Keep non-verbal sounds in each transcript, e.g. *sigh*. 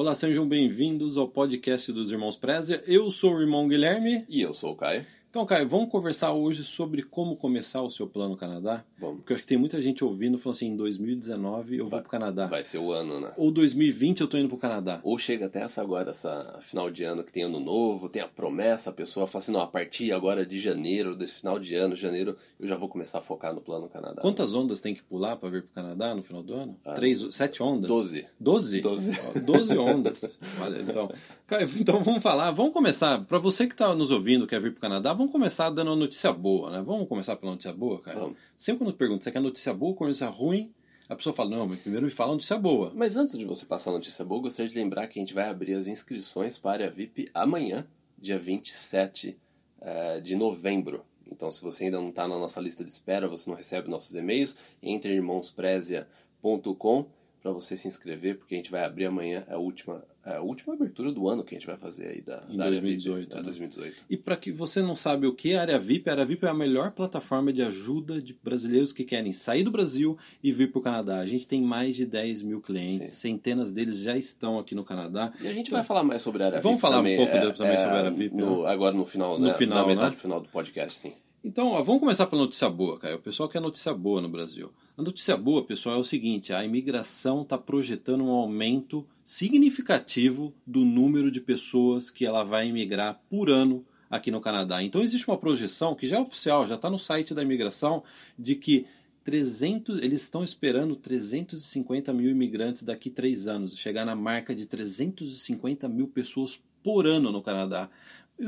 Olá, sejam bem-vindos ao podcast dos Irmãos Prézia. Eu sou o irmão Guilherme. E eu sou o Caio. Então, Caio, vamos conversar hoje sobre como começar o seu plano Canadá? Vamos. Porque eu acho que tem muita gente ouvindo falando assim, em 2019 eu vou pro Canadá. Vai ser o ano, né? Ou 2020 eu tô indo pro Canadá. Ou chega até essa agora, essa final de ano que tem ano novo, tem a promessa, a pessoa fala assim, não, a partir agora de janeiro, desse final de ano, janeiro, eu já vou começar a focar no plano Canadá. Quantas ondas tem que pular para vir pro Canadá no final do ano? Três, sete ondas? Doze. Doze? Doze. Doze ondas. *laughs* Olha, então, Caio, então vamos falar, vamos começar. Para você que tá nos ouvindo, quer vir pro Canadá, vamos começar dando uma notícia boa, né? Vamos começar pela notícia boa, Caio? Vamos. Sempre quando pergunta, você quer notícia boa ou notícia ruim? A pessoa fala, não, mas primeiro me fala notícia boa. Mas antes de você passar a notícia boa, eu gostaria de lembrar que a gente vai abrir as inscrições para a área VIP amanhã, dia 27 eh, de novembro. Então, se você ainda não está na nossa lista de espera, você não recebe nossos e-mails, entre irmãosprezia.com para você se inscrever, porque a gente vai abrir amanhã a última, a última abertura do ano que a gente vai fazer aí da, Em da área 2018, VIP, da né? 2018. E para que você não sabe o que é a área VIP, a área VIP é a melhor plataforma de ajuda de brasileiros que querem sair do Brasil e vir para o Canadá. A gente tem mais de 10 mil clientes, centenas deles já estão aqui no Canadá. E a gente vai falar mais sobre a área Vamos VIP falar um também, pouco é, também é, sobre a área VIP, no- Agora no final, No né? final, na metade né? final do podcast, sim. Então, ó, vamos começar pela notícia boa, Caio. O pessoal quer notícia boa no Brasil. A notícia boa, pessoal, é o seguinte: a imigração está projetando um aumento significativo do número de pessoas que ela vai imigrar por ano aqui no Canadá. Então, existe uma projeção que já é oficial, já está no site da imigração, de que 300, eles estão esperando 350 mil imigrantes daqui a três anos, chegar na marca de 350 mil pessoas por ano no Canadá.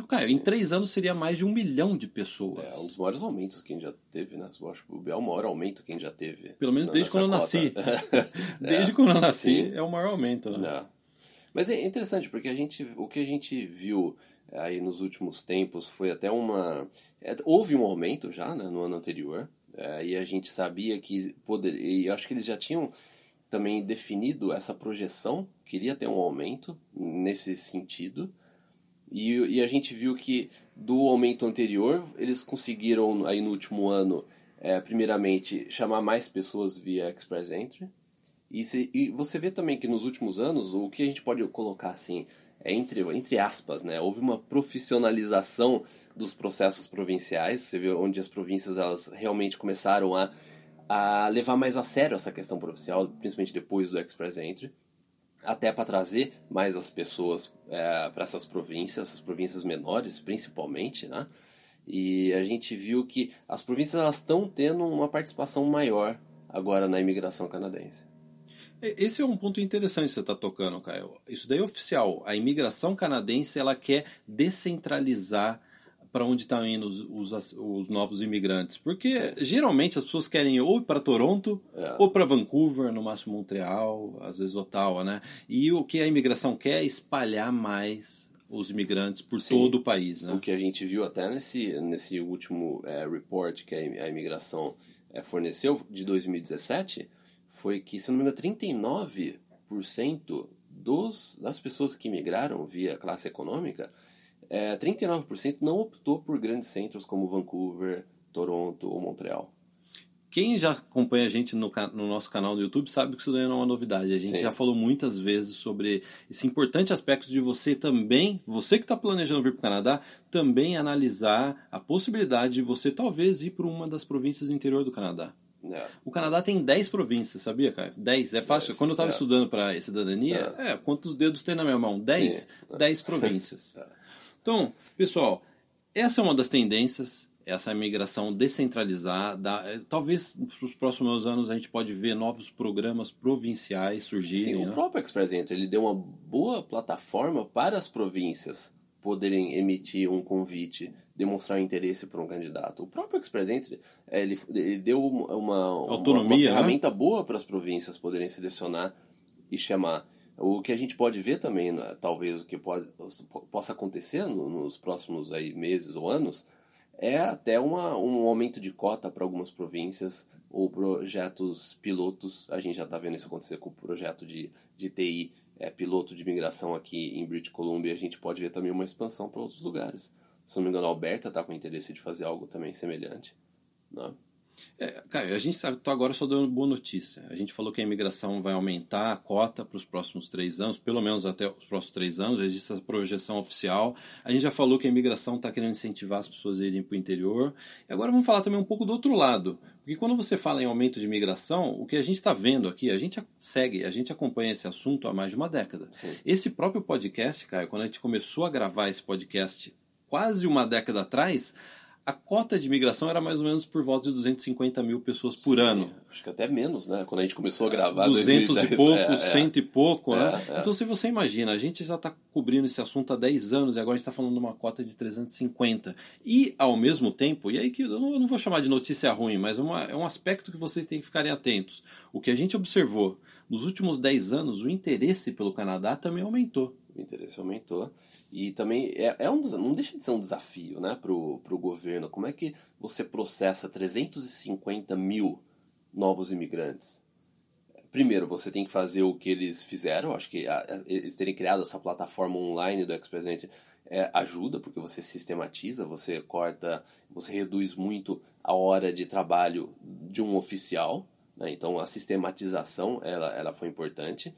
Caio, em três anos seria mais de um milhão de pessoas. É um dos maiores aumentos que a gente já teve, né? Eu acho que é o maior aumento que a gente já teve. Pelo menos desde quando eu nasci. cota. *laughs* *laughs* Desde quando eu nasci, sim. é o maior aumento, né? Não. Mas é interessante, porque a gente, o que a gente viu aí nos últimos tempos foi até uma... é, houve um aumento já né, no ano anterior, é, e a gente sabia que poder, e eu acho que eles já tinham também definido essa projeção, queria ter um aumento nesse sentido, e, e a gente viu que do aumento anterior, eles conseguiram aí no último ano, é, primeiramente, chamar mais pessoas via Express Entry, e, se- e você vê também que nos últimos anos, o que a gente pode colocar assim, é entre, entre aspas, né? Houve uma profissionalização dos processos provinciais. Você vê onde as províncias elas realmente começaram a, a levar mais a sério essa questão provincial, principalmente depois do Express Entry. Até para trazer mais as pessoas para essas províncias, essas províncias menores principalmente, né? E a gente viu que as províncias elas estão tendo uma participação maior agora na imigração canadense. Esse é um ponto interessante que você está tocando, Caio. Isso daí é oficial. A imigração canadense ela quer descentralizar para onde estão indo os, os, os novos imigrantes. Porque geralmente as pessoas querem ir ou para Toronto, É. ou para Vancouver, no máximo Montreal, às vezes Ottawa, né? E o que a imigração quer é espalhar mais os imigrantes por todo o país, né? O que a gente viu até nesse, nesse último é, report que a imigração é, forneceu de 2017 foi que, se não me engano, 39% dos, das pessoas que migraram via classe econômica, é, 39% não optou por grandes centros como Vancouver, Toronto ou Montreal. Quem já acompanha a gente no, no nosso canal do YouTube sabe que isso daí não é uma novidade. A gente Sim. já falou muitas vezes sobre esse importante aspecto de você também, você que está planejando vir para o Canadá, também analisar a possibilidade de você talvez ir para uma das províncias do interior do Canadá. É. O Canadá tem 10 províncias, sabia, Caio? 10. É fácil. Dez, Quando eu estava é. estudando para cidadania, é. quantos dedos tem na minha mão? 10? Sim. 10 províncias. *laughs* Então, pessoal, essa é uma das tendências, essa imigração descentralizada. Eh, Talvez nos próximos anos a gente pode ver novos programas provinciais surgirem. Sim, né? o próprio Express Entry ele deu uma boa plataforma para as províncias poderem emitir um convite, demonstrar interesse por um candidato. O próprio Express Entry eh, ele, ele deu uma, uma, Autonomia, uma né? ferramenta boa para as províncias poderem selecionar e chamar. O que a gente pode ver também, né, talvez o que pode, possa acontecer no- nos próximos aí, meses ou anos, é até uma, um aumento de cota para algumas províncias ou projetos pilotos. A gente já está vendo isso acontecer com o projeto de, de TI, é, piloto de migração aqui em British Columbia. A gente pode ver também uma expansão para outros lugares. Se não me engano, a Alberta está com interesse de fazer algo também semelhante. Né? É, cara, a gente está agora só dando boa notícia. A gente falou que a imigração vai aumentar a cota para os próximos três anos, pelo menos até os próximos três anos. Existe essa projeção oficial. A gente já falou que a imigração está querendo incentivar as pessoas a irem para o interior. E agora vamos falar também um pouco do outro lado. Porque quando você fala em aumento de imigração, o que a gente está vendo aqui, a gente segue, a gente acompanha esse assunto há mais de uma década. Sim. Esse próprio podcast, cara, quando a gente começou a gravar esse podcast quase uma década atrás, a cota de imigração era mais ou menos por volta de 250 mil pessoas por Sim, ano. Acho que até menos, né? Quando a gente começou a gravar. 200 2010, e pouco, é, é. 100 e pouco, né? É, é. Então, se você imagina, a gente já está cobrindo esse assunto há 10 anos e agora a gente está falando de uma cota de 350. E, ao mesmo tempo, e aí que eu não, eu não vou chamar de notícia ruim, mas é uma- é um aspecto que vocês têm que ficarem atentos. O que a gente observou nos últimos 10 anos, o interesse pelo Canadá também aumentou. O interesse aumentou. E também é, é um, não deixa de ser um desafio né, pro, pro governo. Como é que você processa 350 mil novos imigrantes? Primeiro, você tem que fazer o que eles fizeram. Acho que a- eles terem criado essa plataforma online do Ex-Presidente é, ajuda, porque você sistematiza, você corta, você reduz muito a hora de trabalho de um oficial. né? Então, a sistematização ela, ela foi importante.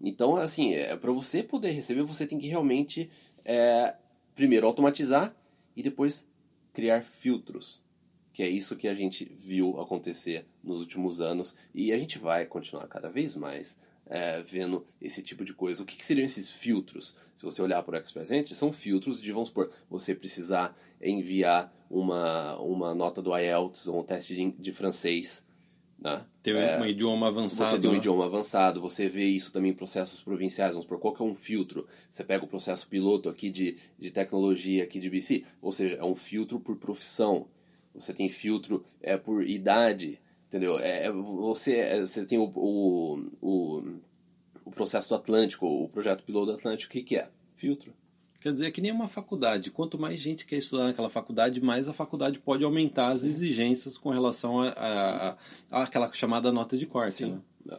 Então, assim, é, para você poder receber, você tem que realmente, é, primeiro, automatizar e depois criar filtros. Que é isso que a gente viu acontecer nos últimos anos e a gente vai continuar cada vez mais é, vendo esse tipo de coisa. O que, que seriam esses filtros? Se você olhar para o Express são filtros de, vamos supor, você precisar enviar uma, uma nota do IELTS ou um teste de, de francês. Né? Ter É, um idioma avançado. você tem um né? idioma avançado, você vê isso também em processos provinciais, vamos por qual que é um filtro. Você pega o processo piloto aqui de, de tecnologia aqui de BC, ou seja, é um filtro por profissão. Você tem filtro é, por idade, entendeu? É, é- você, é, você tem o, o, o, o processo do Atlântico, o projeto piloto do Atlântico, o que, que é? Filtro. Quer dizer, é que nem uma faculdade. Quanto mais gente quer estudar naquela faculdade, mais a faculdade pode aumentar as exigências com relação a, a, a- àquela chamada nota de corte. Né?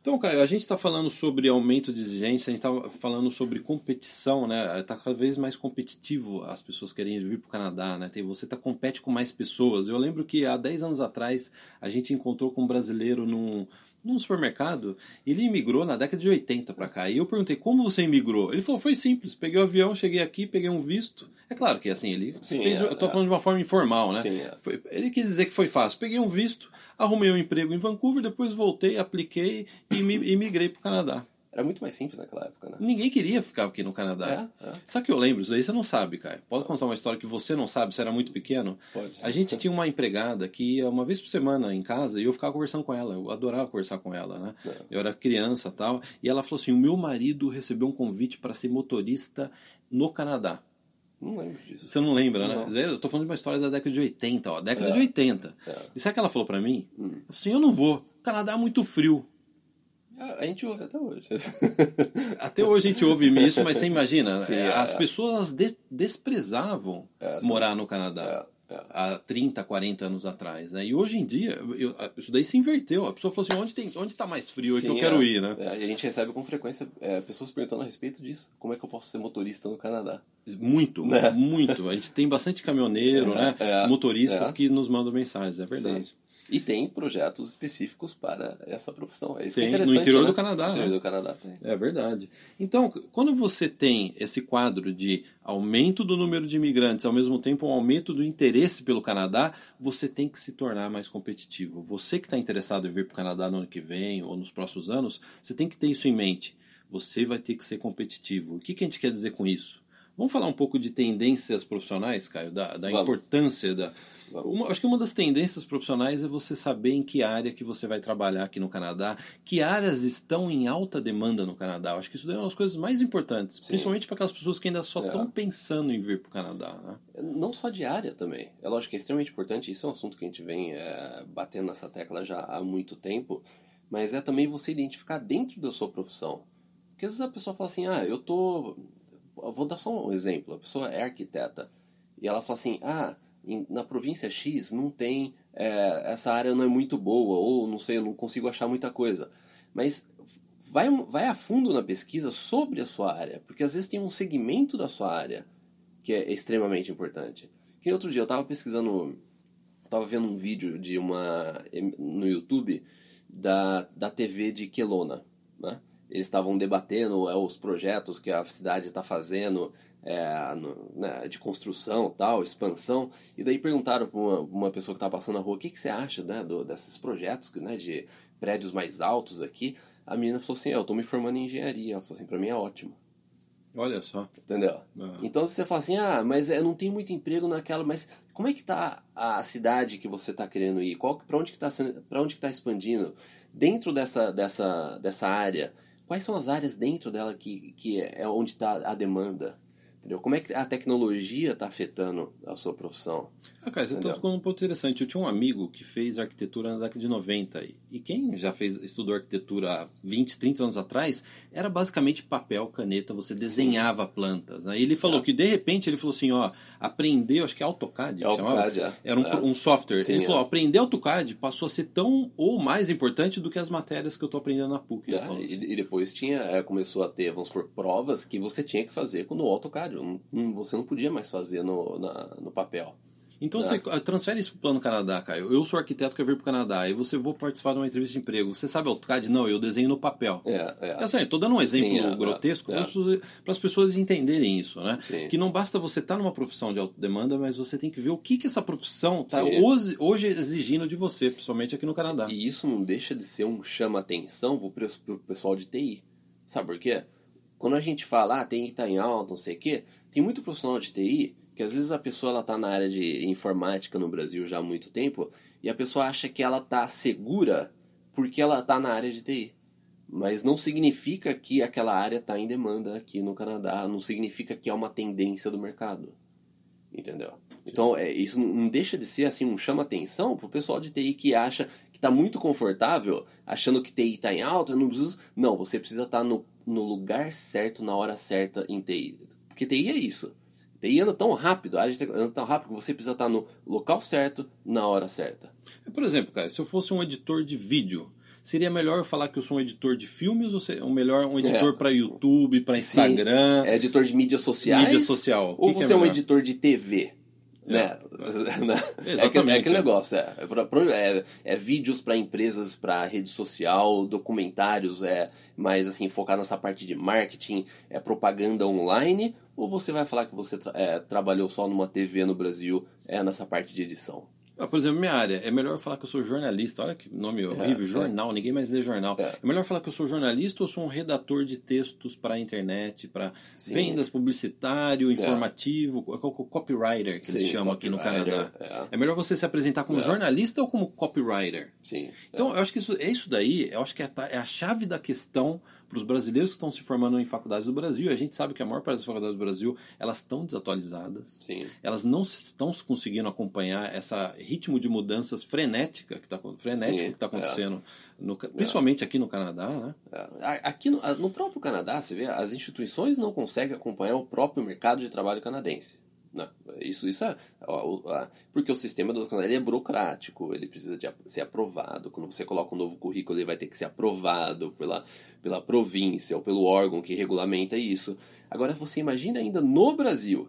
Então, Caio, a gente está falando sobre aumento de exigência, a gente está falando sobre competição, né? Está cada vez mais competitivo as pessoas querem vir para o Canadá, né? Tem, você tá, compete com mais pessoas. Eu lembro que há 10 anos atrás a gente encontrou com um brasileiro num, num supermercado, ele imigrou na década de 80 para cá. E eu perguntei, como você imigrou? Ele falou, foi simples, peguei o avião, cheguei aqui, peguei um visto. É claro que assim, ele Sim, fez, é, eu tô é. falando de uma forma informal, né? Sim, é. Foi- ele quis dizer que foi fácil. Peguei um visto, arrumei um emprego em Vancouver, depois voltei, apliquei e mi- e migrei para o Canadá. Era muito mais simples naquela época, né? Ninguém queria ficar aqui no Canadá. É, é. O que eu lembro? Isso aí você não sabe, cara. Pode contar uma história que você não sabe, você era muito pequeno? Pode. A gente tinha uma empregada que ia uma vez por semana em casa e eu ficava conversando com ela. Eu adorava conversar com ela, né? É. Eu era criança e tal. E ela falou assim: o meu marido recebeu um convite para ser motorista no Canadá. Não lembro disso. Você não lembra, né? Não. Eu tô falando de uma história da década de 80, ó. Década É. de 80. É. E sabe o que ela falou pra mim? Hum. Ela falou assim, eu não vou. O Canadá é muito frio. A a gente ouve até hoje. *laughs* Até hoje a gente ouve isso, mas você imagina, Sim, é, é. as pessoas elas de- desprezavam É, sim. morar no Canadá. É, é. Há 30, 40 anos atrás. Né? E hoje em dia, eu- isso daí se inverteu. A pessoa falou assim: onde, tem, onde tá mais frio? É que eu Sim, quero é. ir, né? É, e a gente recebe com frequência é, pessoas perguntando a respeito disso. Como é que eu posso ser motorista no Canadá? Muito, Né? muito. A gente tem bastante caminhoneiro, *laughs* É, né? é, Motoristas é. que nos mandam mensagens, é verdade. Sim. E tem projetos específicos para essa profissão. É isso que é Tem, no interessante, interior né? do Canadá, No interior né? do Canadá tem. É verdade. Então, quando você tem esse quadro de aumento do número de imigrantes, ao mesmo tempo um aumento do interesse pelo Canadá, você tem que se tornar mais competitivo. Você que está interessado em vir para o Canadá no ano que vem ou nos próximos anos, você tem que ter isso em mente. Você vai ter que ser competitivo. O que, que a gente quer dizer com isso? Vamos falar um pouco de tendências profissionais, Caio, da, da importância da. Uma- acho que uma das tendências profissionais é você saber em que área que você vai trabalhar aqui no Canadá, que áreas estão em alta demanda no Canadá. Eu acho que isso é uma das coisas mais importantes, principalmente para aquelas pessoas que ainda só É. estão pensando em vir para o Canadá. Né? Não só de área também. É lógico que é extremamente importante. Isso é um assunto que a gente vem é, batendo nessa tecla já há muito tempo. Mas é também você identificar dentro da sua profissão. Porque às vezes a pessoa fala assim, ah, eu tô... eu Vou dar só um exemplo. A pessoa é arquiteta. E ela fala assim, ah, na província X não tem... é, essa área não é muito boa. Ou, não sei, eu não consigo achar muita coisa. Mas vai, vai a fundo na pesquisa sobre a sua área. Porque às vezes tem um segmento da sua área que é extremamente importante. Que outro dia eu estava pesquisando, tava vendo um vídeo de uma no YouTube da, da TV de Kelowna, né? Eles estavam debatendo é, os projetos que a cidade está fazendo é, no, né, de construção, tal, expansão. E daí perguntaram para uma, uma, pessoa que estava passando na rua, o que, que você acha né, do, desses projetos né, de prédios mais altos aqui? A menina falou assim, eu estou me formando em engenharia. Ela falou assim, para mim é ótimo. Olha só. Entendeu? Uhum. Então você fala assim, ah, mas é, não tem muito emprego naquela, mas como é que tá a cidade que você está querendo ir? Qual, para onde que está para onde que tá expandindo? Dentro dessa, dessa, dessa área, quais são as áreas dentro dela que, que é onde está a demanda? Entendeu? Como é que a tecnologia está afetando a sua profissão? Ah, cara, você está ficando um ponto interessante. Eu tinha um amigo que fez arquitetura na década de 90. E quem já fez estudou arquitetura há 20, 30 anos atrás, era basicamente papel, caneta, você desenhava plantas. Né? E ele falou é. que, de repente, ele falou assim, ó, aprender, acho que é AutoCAD. É AutoCAD, é. Era um, é. um software. Sim, ele falou, é. aprender AutoCAD passou a ser tão ou mais importante do que as matérias que eu estou aprendendo na PUC. É, e, e, depois tinha, começou a ter, vamos por provas que você tinha que fazer no AutoCAD. Você não podia mais fazer no, na, no papel. Então você ah, transfere isso para o Plano Canadá, Caio. Eu sou arquiteto que quero vir para o Canadá e você vou participar de uma entrevista de emprego. Você sabe AutoCAD? Não, eu desenho no papel. É, é. Assim, estou dando um exemplo Sim, é, grotesco é, para as pessoas entenderem isso, né? Sim. Que não basta você estar tá numa profissão de alta demanda, mas você tem que ver o que, que essa profissão está hoje, hoje, exigindo de você, principalmente aqui no Canadá. E isso não deixa de ser um chama-atenção para o pessoal de TI. Sabe por quê? Quando a gente fala, ah, tem que estar tá em alta, não sei o quê, tem muito profissional de TI que às vezes a pessoa ela tá na área de informática no Brasil já há muito tempo e a pessoa acha que ela tá segura porque ela tá na área de TI. Mas não significa que aquela área está em demanda aqui no Canadá, não significa que é uma tendência do mercado. Entendeu? Então, é, isso não deixa de ser assim um chama-atenção pro pessoal de TI que acha que está muito confortável, achando que TI está em alta, não. Não, você precisa estar tá no, no lugar certo, na hora certa em TI. Porque TI é isso. TI anda tão rápido, a gente anda tão rápido que você precisa estar no local certo, na hora certa. Por exemplo, cara, se eu fosse um editor de vídeo, seria melhor eu falar que eu sou um editor de filmes ou seria melhor um editor é. para YouTube, para Instagram? Sim, é editor de mídias sociais. Mídia social. Ou que você que é, é um editor de TV? Né? É. *laughs* é, aquele, é aquele negócio, é, é, é vídeos para empresas, para rede social, documentários, é mais assim, focar nessa parte de marketing, é propaganda online, ou você vai falar que você tra é, trabalhou só numa TV no Brasil, é nessa parte de edição? Ah, por exemplo, minha área, é melhor falar que eu sou jornalista. Olha que nome é, horrível, é, jornal, é. ninguém mais lê jornal. É. é. melhor falar que eu sou jornalista ou sou um redator de textos para a internet, para vendas, publicitário, é. informativo, copywriter, que Sim, eles chamam aqui no Canadá. É. é. melhor você se apresentar como jornalista ou como copywriter? Sim. Então, eu acho que isso, é isso daí, eu acho que é a chave da questão para os brasileiros que estão se formando em faculdades do Brasil, a gente sabe que a maior parte das faculdades do Brasil elas estão desatualizadas, Sim. elas não estão conseguindo acompanhar essa ritmo de mudanças frenética que está frenético Sim, que está acontecendo, é. no, principalmente é. aqui no Canadá, né? É. Aqui no, no próprio Canadá, você vê, as instituições não conseguem acompanhar o próprio mercado de trabalho canadense. Isso, isso é. Porque o sistema do Canadá é burocrático, ele precisa de ser aprovado. Quando você coloca um novo currículo, ele vai ter que ser aprovado pela, pela província ou pelo órgão que regulamenta isso. Agora, você imagina ainda no Brasil.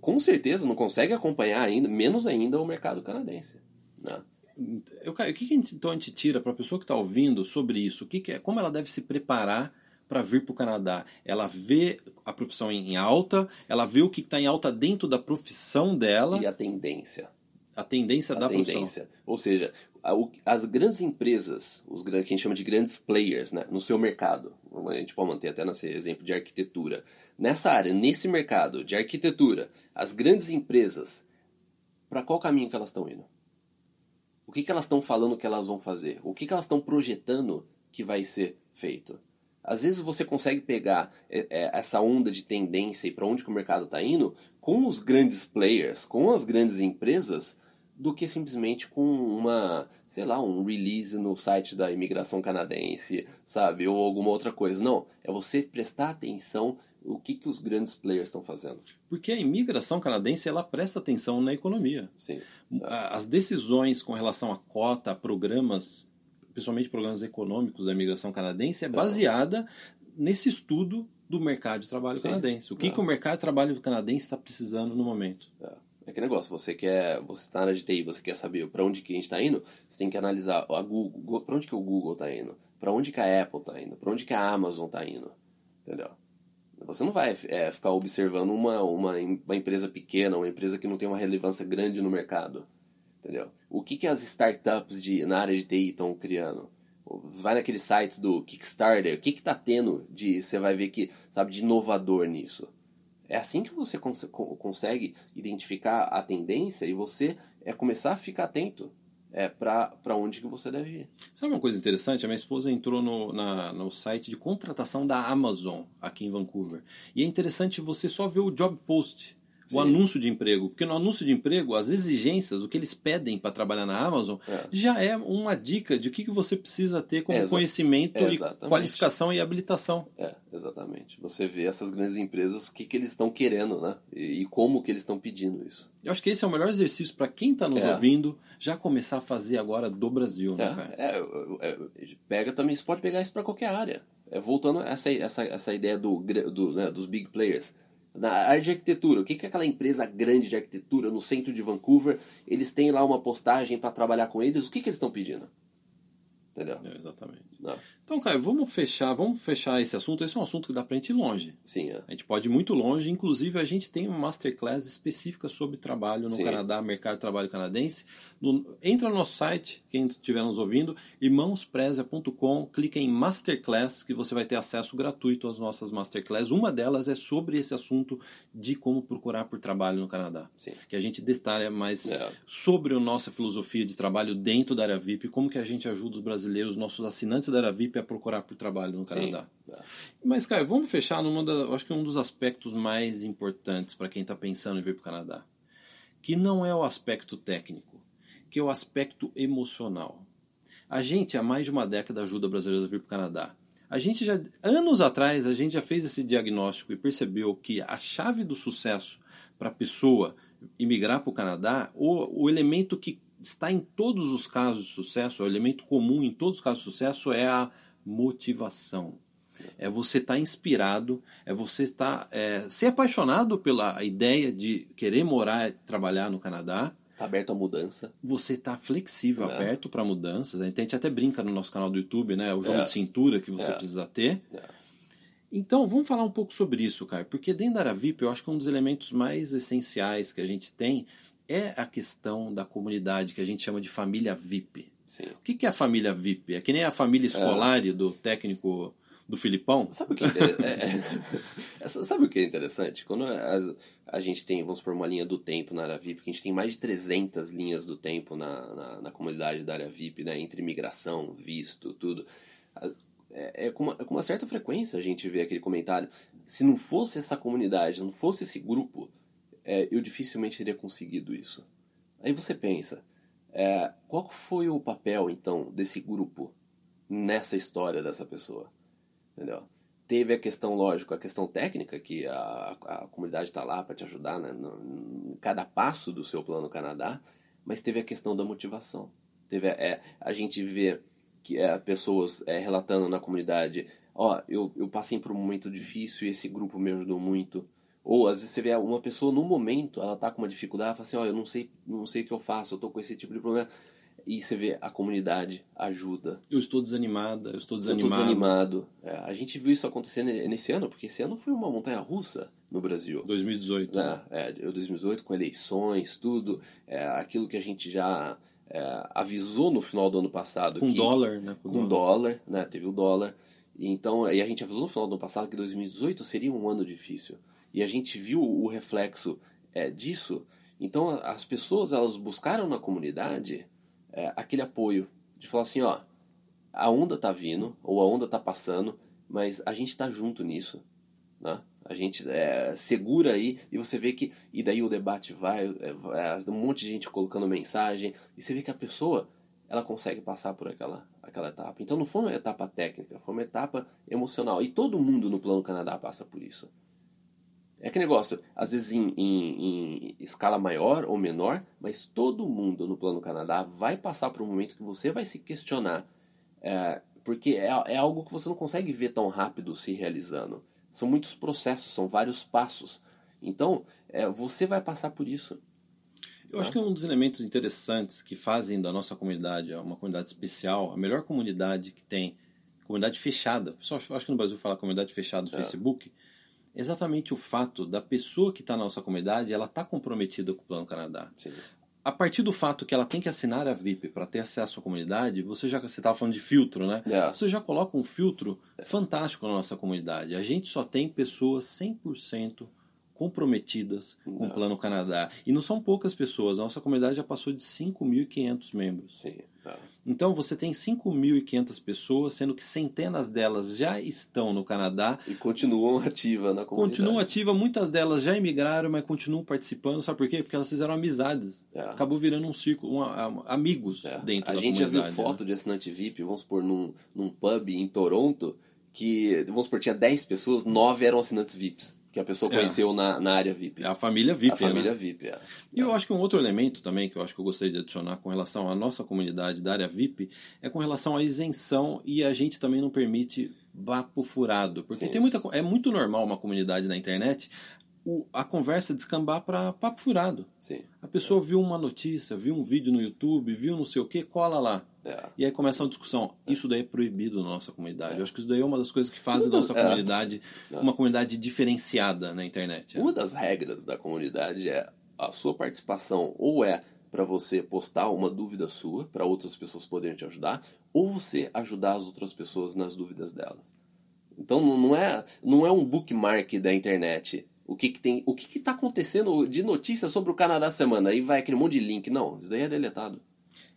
Com certeza não consegue acompanhar ainda, menos ainda, o mercado canadense. Né? Eu, o que, então a gente tira para a pessoa que está ouvindo sobre isso? O que, que é, como ela deve se preparar para vir para o Canadá. Ela vê a profissão em alta, ela vê o que está em alta dentro da profissão dela. E a tendência. A tendência a da tendência. profissão. Ou seja, as grandes empresas, os que a gente chama de grandes players né, no seu mercado, a gente pode manter até nesse exemplo de arquitetura. Nessa área, nesse mercado de arquitetura, as grandes empresas, para qual caminho que elas estão indo? O que, que elas estão falando que elas vão fazer? O que, que elas estão projetando que vai ser feito? Às vezes você consegue pegar é, é, essa onda de tendência e para onde que o mercado está indo com os grandes players, com as grandes empresas, do que simplesmente com uma, sei lá, um release no site da imigração canadense, sabe? Ou alguma outra coisa. Não, é você prestar atenção o que, que os grandes players estão fazendo. Porque a imigração canadense ela presta atenção na economia. Sim. As decisões com relação a cota, a programas principalmente programas econômicos da imigração canadense, é baseada nesse estudo do mercado de trabalho Sim. canadense. O que, é. que o mercado de trabalho canadense está precisando no momento. É. É que negócio, você quer, você tá na área de TI, você quer saber para onde que a gente está indo, você tem que analisar a Google, para onde que o Google está indo, para onde que a Apple está indo, para onde que a Amazon está indo, entendeu? Você não vai é, ficar observando uma, uma, uma empresa pequena, uma empresa que não tem uma relevância grande no mercado, entendeu? O que que as startups de, na área de TI estão criando? Vai naquele site do Kickstarter, o que que tá tendo de, você vai ver que, sabe, de inovador nisso? É assim que você cons consegue identificar a tendência e você é começar a ficar atento é, para onde que você deve ir. Sabe uma coisa interessante? A minha esposa entrou no, na, no site de contratação da Amazon aqui em Vancouver. E é interessante você só ver o job post o anúncio de emprego. Porque no anúncio de emprego, as exigências, o que eles pedem para trabalhar na Amazon, é. já é uma dica de o que, que você precisa ter como é, conhecimento, e qualificação e habilitação. É, exatamente. Você vê essas grandes empresas, o que, que eles estão querendo, né? E, e como que eles estão pedindo isso. Eu acho que esse é o melhor exercício para quem está nos é. ouvindo já começar a fazer agora do Brasil, né, cara? É, é, pega também, você pode pegar isso para qualquer área. voltando a essa, essa, essa ideia do, do, né, dos big players na área de arquitetura, o que, que aquela empresa grande de arquitetura no centro de Vancouver, eles têm lá uma postagem para trabalhar com eles, o que, que eles estão pedindo? Entendeu? É, exatamente. Não. Então, Caio, vamos fechar, vamos fechar esse assunto. Esse é um assunto que dá pra gente ir longe. Sim, é. A gente pode ir muito longe. Inclusive, a gente tem uma masterclass específica sobre trabalho no Sim. Canadá, mercado de trabalho canadense. No, entra no nosso site, quem estiver nos ouvindo, irmãosprezia.com, clica em Masterclass, que você vai ter acesso gratuito às nossas Masterclass. Uma delas é sobre esse assunto de como procurar por trabalho no Canadá. Sim. Que a gente detalha mais é. sobre a nossa filosofia de trabalho dentro da área VIP, como que a gente ajuda os brasileiros, nossos assinantes da área VIP, a procurar por trabalho no Canadá. Sim. É. Mas, Caio, vamos fechar numa da, acho que um dos aspectos mais importantes para quem está pensando em vir para o Canadá, que não é o aspecto técnico, que é o aspecto emocional. A gente, há mais de uma década, ajuda brasileiros a vir para o Canadá. A gente já, anos atrás, a gente já fez esse diagnóstico e percebeu que a chave do sucesso para a pessoa imigrar para o Canadá, o, o elemento que está em todos os casos de sucesso, o elemento comum em todos os casos de sucesso é a motivação. É você estar tá inspirado, é você estar é, ser apaixonado pela ideia de querer morar e trabalhar no Canadá. Está aberto à mudança. Você está flexível, é. aberto para mudanças. A gente até brinca no nosso canal do YouTube, né? O jogo é. de cintura que você é. precisa ter. É. Então, vamos falar um pouco sobre isso, cara. Porque dentro da área VIP, eu acho que um dos elementos mais essenciais que a gente tem é a questão da comunidade que a gente chama de família VIP. Sim. O que é a família VIP? É que nem a família escolar é. do técnico do Filipão? Sabe o que é, é, é, *laughs* sabe o que é interessante? Quando a, a gente tem, vamos por uma linha do tempo na área VIP, que a gente tem mais de 300 linhas do tempo na, na, na comunidade da área VIP, né, entre imigração, visto, tudo. É, é, com uma, é com uma certa frequência a gente vê aquele comentário. Se não fosse essa comunidade, não fosse esse grupo, é, eu dificilmente teria conseguido isso. Aí você pensa, é, qual foi o papel, então, desse grupo nessa história dessa pessoa? Entendeu? Teve a questão, lógico, a questão técnica, que a, a comunidade está lá para te ajudar né, no, em cada passo do seu plano Canadá, mas teve a questão da motivação. Teve é, a gente vê que é, pessoas é, relatando na comunidade, ó, eu, eu passei por um momento difícil e esse grupo me ajudou muito. Ou às vezes você vê uma pessoa no momento, ela tá com uma dificuldade, ela fala assim, ó, oh, eu não sei, não sei o que eu faço, eu tô com esse tipo de problema. E você vê a comunidade ajuda. Eu estou desanimada, eu estou desanimado. Eu estou desanimado. É, a gente viu isso acontecer nesse ano, porque esse ano foi uma montanha russa no Brasil. 2018. Né? É, 2018 com eleições, tudo. É, aquilo que a gente já é, avisou no final do ano passado. Com que, dólar, né? Com, com dólar. dólar, né? Teve o dólar. Então, e a gente avisou no final do ano passado que 2018 seria um ano difícil e a gente viu o reflexo é, disso. Então as pessoas elas buscaram na comunidade é, aquele apoio de falar assim, ó, a onda tá vindo ou a onda tá passando, mas a gente tá junto nisso, né? A gente é, segura aí e você vê que e daí o debate vai, é, é, um monte de gente colocando mensagem e você vê que a pessoa ela consegue passar por aquela aquela etapa. Então não foi uma etapa técnica, foi uma etapa emocional e todo mundo no plano Canadá passa por isso. É que negócio, às vezes em, em, em, escala maior ou menor, mas todo mundo no Plano Canadá vai passar por um momento que você vai se questionar. É, porque é, é algo que você não consegue ver tão rápido se realizando. São muitos processos, são vários passos. Então, é, você vai passar por isso. Eu acho que um dos elementos interessantes que fazem da nossa comunidade uma comunidade especial, a melhor comunidade que tem, comunidade fechada. Pessoal, acho que no Brasil fala comunidade fechada do É. Facebook, é exatamente o fato da pessoa que está na nossa comunidade, ela está comprometida com o Plano Canadá. Sim. A partir do fato que ela tem que assinar a VIP para ter acesso à comunidade, você já você estava falando de filtro, né? É. Você já coloca um filtro fantástico na nossa comunidade. A gente só tem pessoas 100% comprometidas com o Plano Canadá. E não são poucas pessoas. A nossa comunidade já passou de 5.500 membros. Sim. É. Então você tem 5.500 pessoas, sendo que centenas delas já estão no Canadá. E continuam ativa na comunidade. Continuam ativas, muitas delas já emigraram, mas continuam participando. Sabe por quê? Porque elas fizeram amizades. É. Acabou virando um círculo, uma- uma- amigos É. dentro A da gente já viu comunidade. né? foto de assinante VIP, vamos supor, num, num pub em Toronto, que, vamos supor, tinha 10 pessoas, 9 eram assinantes VIPs, que a pessoa É. conheceu na, na área VIP. É a família VIP, a família né? VIP, é. E eu acho que um outro elemento também que eu acho que eu gostaria de adicionar com relação à nossa comunidade da área VIP é com relação à isenção e a gente também não permite vapo furado. Porque Sim. tem muita, é muito normal uma comunidade na internet o, a conversa descambar para papo furado. Sim. A pessoa viu uma notícia, viu um vídeo no YouTube, viu não sei o que, cola lá. É. E aí começa uma discussão. Isso daí é proibido na nossa comunidade. Eu acho que isso daí é uma das coisas que faz a nossa é. comunidade uma comunidade diferenciada na internet. Uma das regras da comunidade é a sua participação ou é para você postar uma dúvida sua para outras pessoas poderem te ajudar, ou você ajudar as outras pessoas nas dúvidas delas. Então não é, não é um bookmark da internet. O que, que tem, o que que tá acontecendo de notícia sobre o Canadá semana? Aí vai aquele monte de link. Não, isso daí é deletado.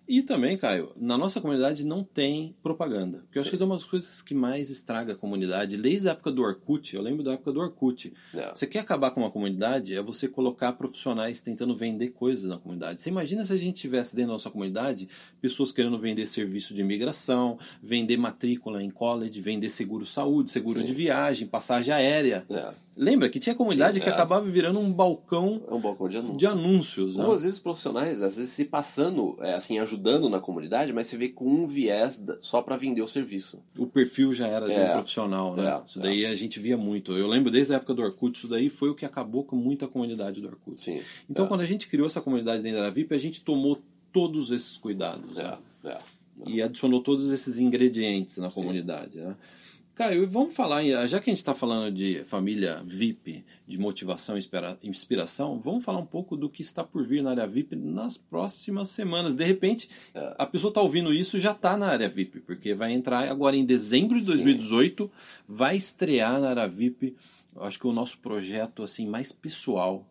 E também, Caio, na nossa comunidade não tem propaganda. Porque eu acho que é uma das coisas que mais estraga a comunidade. Desde a época do Orkut, eu lembro da época do Orkut. É. Você quer acabar com uma comunidade, é você colocar profissionais tentando vender coisas na comunidade. Você imagina se a gente tivesse dentro da nossa comunidade pessoas querendo vender serviço de imigração, vender matrícula em college, vender seguro saúde, seguro Sim. de viagem, passagem aérea. É, Lembra que tinha comunidade Sim, que é. acabava virando um balcão é um balcão de anúncio. de anúncios. né? Ou às vezes profissionais, às vezes se passando, é, assim, ajudando na comunidade, mas você vê com um viés só para vender o serviço. o perfil já era de um É. profissional, né? É, isso daí a gente via muito. Eu lembro desde a época do Orkut, isso daí foi o que acabou com muita comunidade do Orkut. Sim. Então, é, quando a gente criou essa comunidade dentro da VIP, a gente tomou todos esses cuidados né? é, é. e adicionou todos esses ingredientes na comunidade. Né? Caio, e vamos falar, já que a gente está falando de família VIP, de motivação e inspira- inspiração, vamos falar um pouco do que está por vir na área VIP nas próximas semanas. De repente, a pessoa está ouvindo isso já está na área VIP, porque vai entrar agora em dezembro de 2018, vai estrear na área VIP, acho que o nosso projeto assim mais pessoal.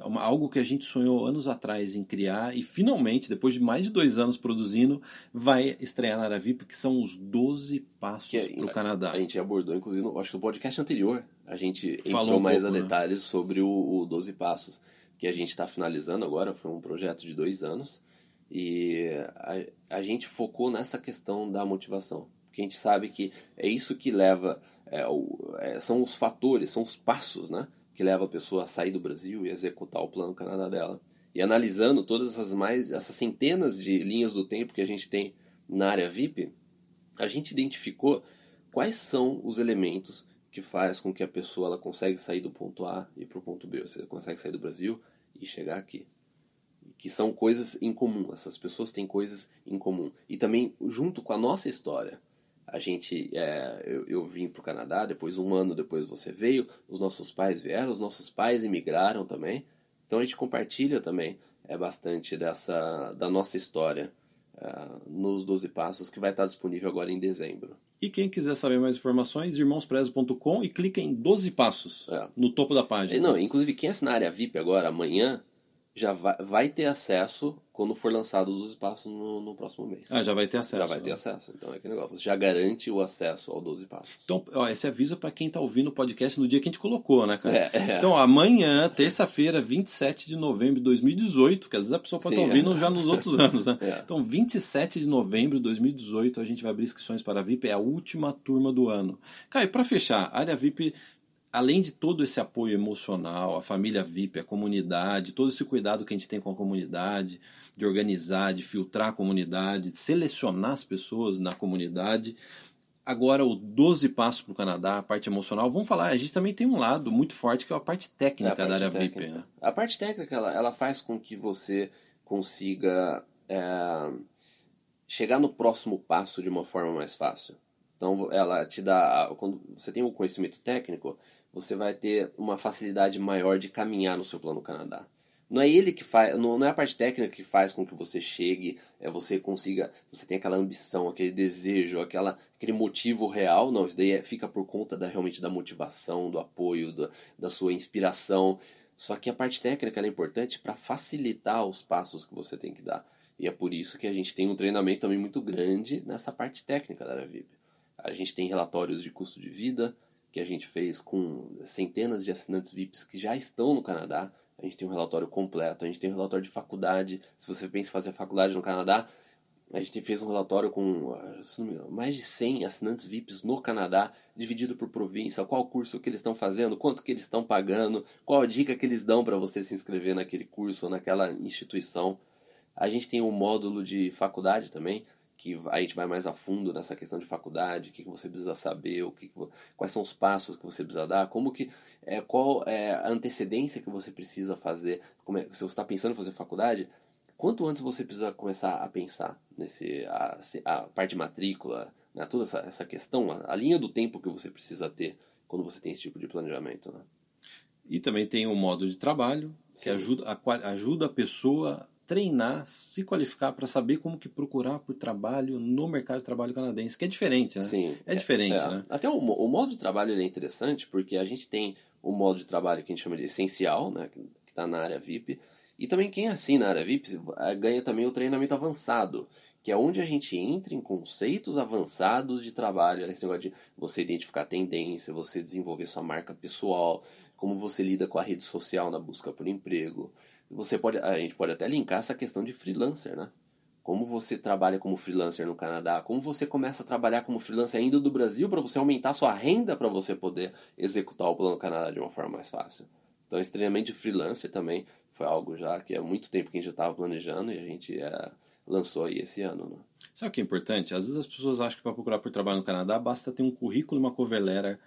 É uma- algo que a gente sonhou anos atrás em criar e finalmente, depois de mais de dois anos produzindo, vai estrear na área VIP, que são os 12 passos Que para o Canadá. A gente abordou, inclusive, no, acho que no podcast anterior, a gente Falou entrou um mais pouco, a né? detalhes sobre o, o 12 Passos, que a gente está finalizando agora, foi um projeto de dois anos, e a, a gente focou nessa questão da motivação. Porque a gente sabe que é isso que leva, é, o- é, são os fatores, são os passos, né? Que leva a pessoa a sair do Brasil e executar o plano Canadá dela. E analisando todas essas mais, essas centenas de linhas do tempo que a gente tem na área VIP, a gente identificou quais são os elementos que faz com que a pessoa ela consegue sair do ponto A e para o ponto B, ou seja, consegue sair do Brasil e chegar aqui. Que são coisas em comum, essas pessoas têm coisas em comum. E também, junto com a nossa história, a gente, é, eu, eu vim para o Canadá, depois um ano depois você veio, os nossos pais vieram, os nossos pais imigraram também. Então a gente compartilha também é bastante dessa da nossa história é, nos 12 Passos, que vai estar disponível agora em dezembro. E quem quiser saber mais informações, irmãospreso.com e clica em 12 passos É. no topo da página. E, Não, inclusive quem assinar a área VIP agora, amanhã, já vai, vai ter acesso quando for lançado os 12 Passos no, no próximo mês. Ah, já vai ter acesso. já vai ter acesso. Então é aquele negócio. Você já garante o acesso ao 12 Passos. Então, ó, esse aviso é para quem tá ouvindo o podcast no dia que a gente colocou, né, cara? É, é. Então, amanhã, terça-feira, 27 de novembro de 2018, que às vezes a pessoa pode estar ouvindo já nos outros *laughs* anos, né? É. Então, 27 de novembro de 2018, a gente vai abrir inscrições para a VIP, é a última turma do ano. Caio, para fechar, a área VIP, além de todo esse apoio emocional, a família VIP, a comunidade, todo esse cuidado que a gente tem com a comunidade, de organizar, de filtrar a comunidade, de selecionar as pessoas na comunidade, agora o 12 passos para o Canadá, a parte emocional. Vamos falar, a gente também tem um lado muito forte que é a parte técnica É a da parte área técnica. VIP. Né? A parte técnica, ela, ela faz com que você consiga é, chegar no próximo passo de uma forma mais fácil. Então, ela te dá. Quando você tem o conhecimento técnico, você vai ter uma facilidade maior de caminhar no seu plano Canadá. Não é ele que faz, não, é a parte técnica que faz com que você chegue, é você consiga, você tem aquela ambição, aquele desejo, aquela, aquele motivo real. Não, isso daí é, fica por conta da, realmente da motivação, do apoio, da, da sua inspiração. Só que a parte técnica é importante para facilitar os passos que você tem que dar. E é por isso que a gente tem um treinamento também muito grande nessa parte técnica da área VIP. A gente tem relatórios de custo de vida que a gente fez com centenas de assinantes VIPs que já estão no Canadá. A gente tem um relatório completo, a gente tem um relatório de faculdade. Se você pensa em fazer faculdade no Canadá, a gente fez um relatório com engano, mais de 100 assinantes VIPs no Canadá, dividido por província, qual curso que eles estão fazendo, quanto que eles estão pagando, qual a dica que eles dão para você se inscrever naquele curso ou naquela instituição. A gente tem um módulo de faculdade também, que a gente vai mais a fundo nessa questão de faculdade, o que, que você precisa saber, o que, que quais são os passos que você precisa dar, como que é, qual é a antecedência que você precisa fazer, é, se você está pensando em fazer faculdade, quanto antes você precisa começar a pensar nesse a, a parte de matrícula, né, toda essa, essa questão, a, a, linha do tempo que você precisa ter quando você tem esse tipo de planejamento, né? E também tem o modo de trabalho que ajuda a, ajuda a pessoa treinar, se qualificar para saber como que procurar por trabalho no mercado de trabalho canadense, que é diferente, né? Sim. É diferente, é, é. né? Até o, o, modo de trabalho é interessante porque a gente tem o modo de trabalho que a gente chama de essencial, né? Que está na área VIP. E também quem assina a área VIP ganha também o treinamento avançado, que é onde a gente entra em conceitos avançados de trabalho, esse negócio de você identificar tendência, você desenvolver sua marca pessoal, como você lida com a rede social na busca por emprego, você pode, a gente pode até linkar essa questão de freelancer, né? Como você trabalha como freelancer no Canadá, como você começa a trabalhar como freelancer ainda do Brasil para você aumentar sua renda para você poder executar o plano Canadá de uma forma mais fácil. Então, de freelancer também foi algo já que há muito tempo que a gente estava planejando e a gente é, lançou aí esse ano. Né? Sabe o que é importante? Às vezes as pessoas acham que para procurar por trabalho no Canadá basta ter um currículo uma cover letter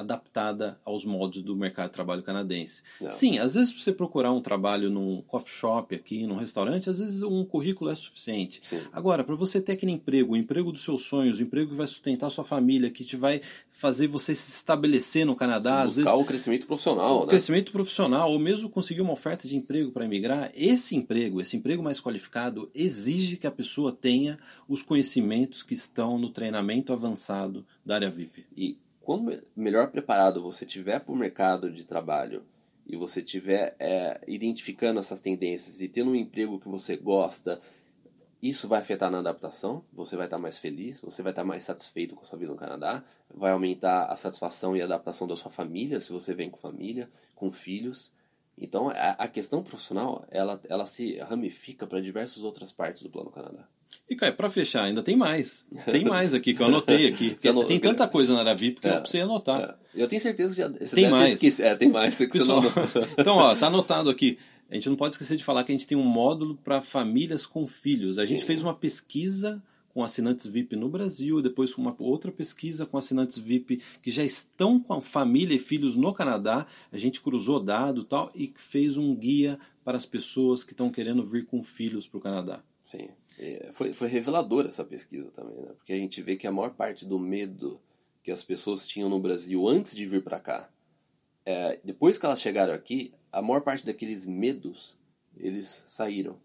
adaptada aos modos do mercado de trabalho canadense. Não. Sim, às vezes você procurar um trabalho num coffee shop aqui, num restaurante, às vezes um currículo é suficiente. Sim. Agora, para você ter aquele emprego, o emprego dos seus sonhos, o emprego que vai sustentar sua família, que te vai fazer você se estabelecer no Canadá, às vezes o crescimento profissional, o né? crescimento profissional, ou mesmo conseguir uma oferta de emprego para emigrar, esse emprego, esse emprego mais qualificado, exige que a pessoa tenha os conhecimentos que estão no treinamento avançado da área VIP. E quanto melhor preparado você tiver para o mercado de trabalho e você tiver é, identificando essas tendências e tendo um emprego que você gosta, isso vai afetar na adaptação, você vai estar mais feliz, você vai estar mais satisfeito com a sua vida no Canadá, vai aumentar a satisfação e a adaptação da sua família, se você vem com família, com filhos. Então, a, questão profissional, ela, ela se ramifica para diversas outras partes do Plano Canadá. E, Caio, para fechar, ainda tem mais. *laughs* Tem mais aqui, que eu anotei aqui. tem tanta coisa na área VIP que é, eu precisei anotar. É. Eu tenho certeza que já... Você tem mais. É, tem mais. Pessoal, *laughs* então, ó, tá anotado aqui. A gente não pode esquecer de falar que a gente tem um módulo para famílias com filhos. A Sim. gente fez uma pesquisa com assinantes VIP no Brasil, depois uma outra pesquisa com assinantes VIP que já estão com família e filhos no Canadá. A gente cruzou dado tal e fez um guia para as pessoas que estão querendo vir com filhos para o Canadá. Sim. Foi, foi reveladora essa pesquisa também, né? Porque a gente vê que a maior parte do medo que as pessoas tinham no Brasil antes de vir para cá, é, depois que elas chegaram aqui, a maior parte daqueles medos, eles saíram.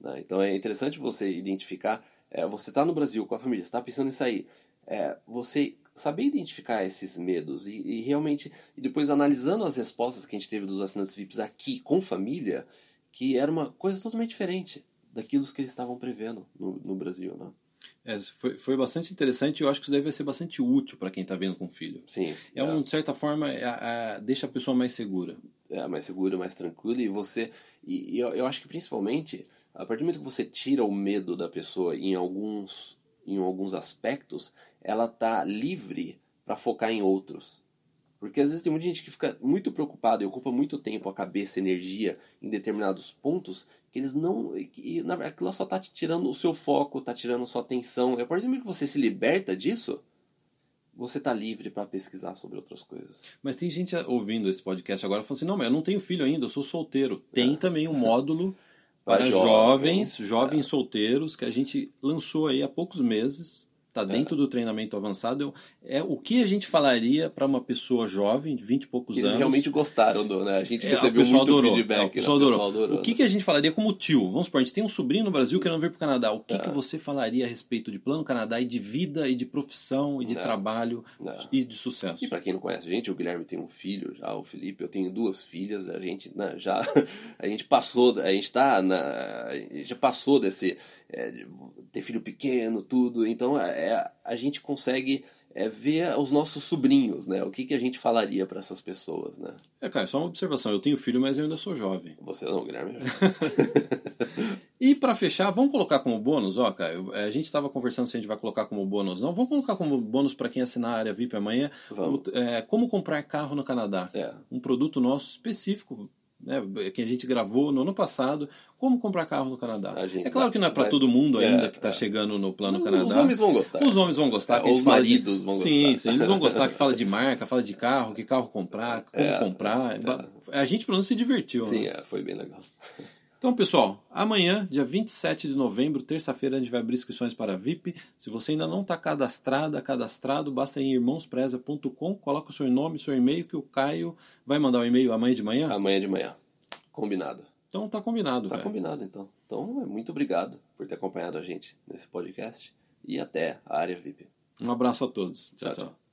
Né? Então é interessante você identificar, é, você está no Brasil com a família, está pensando em sair, é, você saber identificar esses medos e, e, realmente, e depois analisando as respostas que a gente teve dos assinantes VIPs aqui com família, que era uma coisa totalmente diferente daquilo que eles estavam prevendo no, no Brasil, né? É, foi, foi bastante interessante e eu acho que isso deve ser bastante útil para quem está vendo com filho. Sim. É, é. Um, de certa forma, é, é, deixa a pessoa mais segura. É, mais segura, mais tranquila e você... E, e eu, eu acho que principalmente, a partir do momento que você tira o medo da pessoa em alguns, em alguns aspectos, ela tá livre para focar em outros. Porque às vezes tem muita gente que fica muito preocupada e ocupa muito tempo, a cabeça, a energia em determinados pontos que eles não. que aquilo só tá te tirando o seu foco, tá tirando a sua atenção. E a partir do momento que você se liberta disso, você tá livre para pesquisar sobre outras coisas. Mas tem gente ouvindo esse podcast agora falando assim, não, mas eu não tenho filho ainda, eu sou solteiro. Tem é. também um módulo *laughs* para, para jovens, jovens, jovens é. solteiros, que a gente lançou aí há poucos meses está dentro é. do treinamento avançado, é o que a gente falaria para uma pessoa jovem, de 20 e poucos Eles anos. realmente gostaram do, né? A gente é, recebeu muito adorou, feedback. É, o pessoal, adorou. pessoal adorou. O que, né? que a gente falaria como tio? Vamos supor, a gente tem um sobrinho no Brasil querendo vir para o Canadá. O que, é. que você falaria a respeito de plano Canadá e de vida e de profissão e de trabalho e de sucesso? E para quem não conhece a gente, o Guilherme tem um filho já, o Felipe, eu tenho duas filhas, a gente né, já *laughs* a gente passou, a gente tá na, já passou desse é, ter filho pequeno, tudo. Então é, a gente consegue é, ver os nossos sobrinhos, né? O que, que a gente falaria para essas pessoas, né? É, cara, só uma observação. Eu tenho filho, mas eu ainda sou jovem. Você não, Guilherme? *laughs* e para fechar, vamos colocar como bônus, ó, cara, a gente estava conversando se a gente vai colocar como bônus. Não, vamos colocar como bônus para quem assinar a área VIP amanhã. Vamos. É, como comprar carro no Canadá. É. Um produto nosso específico né, que a gente gravou no ano passado, como comprar carro no Canadá. É claro que não é para todo mundo ainda é, que está é. chegando no plano Canadá. Os homens vão gostar. Os homens vão gostar. É, os maridos de... vão gostar. Sim, sim, eles vão gostar que fala de *laughs* marca, fala de carro, que carro comprar, como é, comprar. É. A gente pelo menos se divertiu. Sim, né? foi bem legal. Então, pessoal, amanhã, dia 27 de novembro, terça-feira, a gente vai abrir inscrições para a VIP. Se você ainda não está cadastrada, cadastrado, basta ir em irmãospreza.com, coloca o seu nome, seu e-mail, que o Caio vai mandar o um e-mail amanhã de manhã. Amanhã de manhã. Combinado. Então tá combinado. Tá combinado então. Então, muito obrigado por ter acompanhado a gente nesse podcast e até a área VIP. Um abraço a todos. tchau. tchau. tchau.